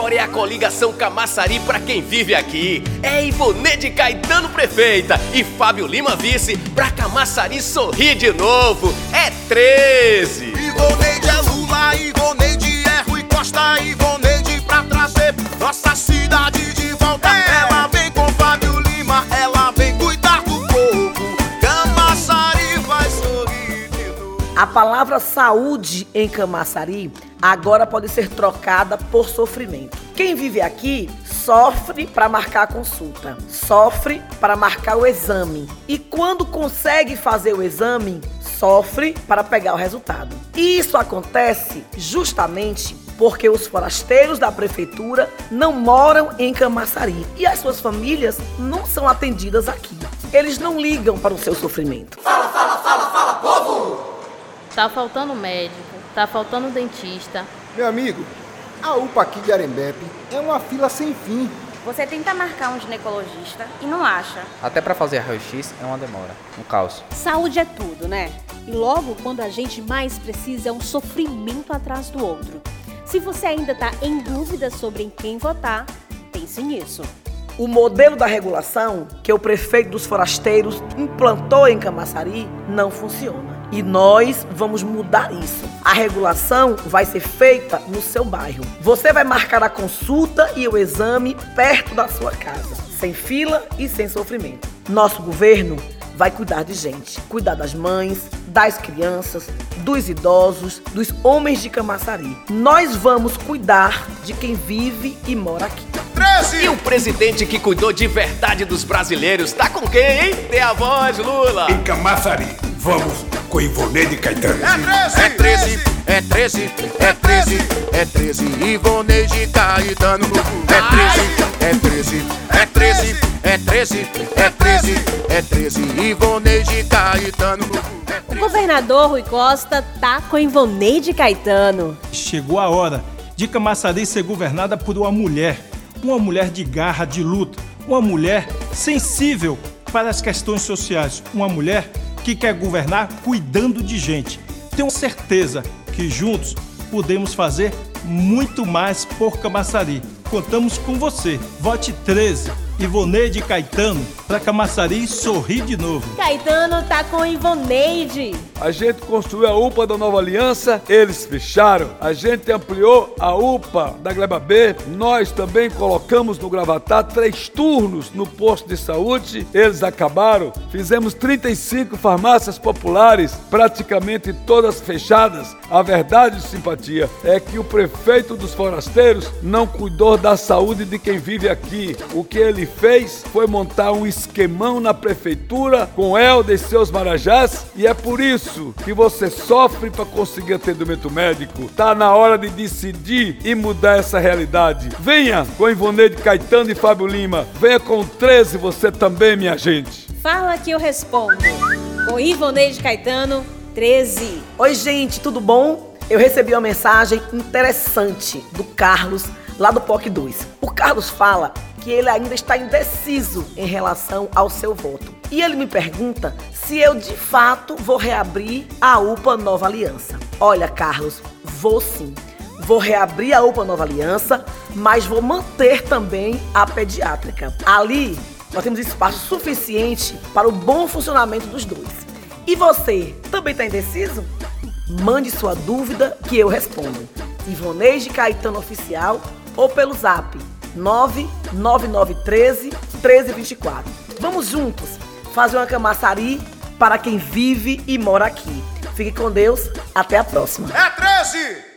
agora é a coligação Camaçari pra quem vive aqui. É Ivonê de Caetano prefeita e Fábio Lima vice pra Camaçari sorrir de novo. É 13. Ivonê de Lula, Ivonê de é Rui Costa, Ivonê de pra trazer nossa cidade de volta. É. Ela vem com Fábio Lima, ela vem cuidar do povo. Camaçari vai sorrir de novo. A palavra saúde em Camaçari agora pode ser trocada por sofrimento. Quem vive aqui sofre para marcar a consulta, sofre para marcar o exame e quando consegue fazer o exame, sofre para pegar o resultado. E isso acontece justamente porque os forasteiros da prefeitura não moram em Camaçari e as suas famílias não são atendidas aqui. Eles não ligam para o seu sofrimento. Tá faltando médico, tá faltando dentista. Meu amigo, a UPA aqui de Arembepe é uma fila sem fim. Você tenta marcar um ginecologista e não acha. Até para fazer raio-x é uma demora, um caos. Saúde é tudo, né? E logo quando a gente mais precisa é um sofrimento atrás do outro. Se você ainda está em dúvida sobre em quem votar, pense nisso. O modelo da regulação que o prefeito dos forasteiros implantou em Camaçari não funciona. E nós vamos mudar isso. A regulação vai ser feita no seu bairro. Você vai marcar a consulta e o exame perto da sua casa, sem fila e sem sofrimento. Nosso governo vai cuidar de gente, cuidar das mães, das crianças, dos idosos, dos homens de Camaçari. Nós vamos cuidar de quem vive e mora aqui. 13! E o presidente que cuidou de verdade dos brasileiros tá com quem, hein? Tem a voz, Lula. Em Camaçari, vamos com de Caetano. É 13! É 13, é 13, é 13, Ivonê de Caetano. É 13, é 13, é 13, é 13, é 13, Ivonê de Caetano. O governador Rui Costa tá com Ivoneide Caetano. Chegou a hora de Camaçari ser governada por uma mulher. Uma mulher de garra, de luta. Uma mulher sensível para as questões sociais. Uma mulher que quer governar cuidando de gente. Tenho certeza que juntos podemos fazer muito mais por Camaçari. Contamos com você. Vote 13. Ivoneide Caetano para Camaçari sorrir de novo. Caetano tá com Ivoneide. A gente construiu a UPA da Nova Aliança, eles fecharam. A gente ampliou a UPA da Gleba B. Nós também colocamos no Gravatá três turnos no posto de saúde, eles acabaram. Fizemos 35 farmácias populares, praticamente todas fechadas. A verdade, simpatia, é que o prefeito dos forasteiros não cuidou da saúde de quem vive aqui. O que ele fez foi montar um esquemão na prefeitura com Helder e seus marajás e é por isso que você sofre para conseguir atendimento médico. Tá na hora de decidir e mudar essa realidade. Venha com Ivoneide Caetano e Fábio Lima. Venha com 13 você também, minha gente. Fala que eu respondo. Com Ivoneide Caetano, 13. Oi, gente, tudo bom? Eu recebi uma mensagem interessante do Carlos, lá do POC 2. O Carlos fala que ele ainda está indeciso em relação ao seu voto. E ele me pergunta se eu de fato vou reabrir a UPA Nova Aliança. Olha, Carlos, vou sim. Vou reabrir a UPA Nova Aliança, mas vou manter também a pediátrica. Ali nós temos espaço suficiente para o bom funcionamento dos dois. E você, também está indeciso? Mande sua dúvida que eu respondo. Ivoneide Caetano Oficial ou pelo zap 99913 1324. Vamos juntos fazer uma camaçari para quem vive e mora aqui. Fique com Deus, até a próxima. É 13!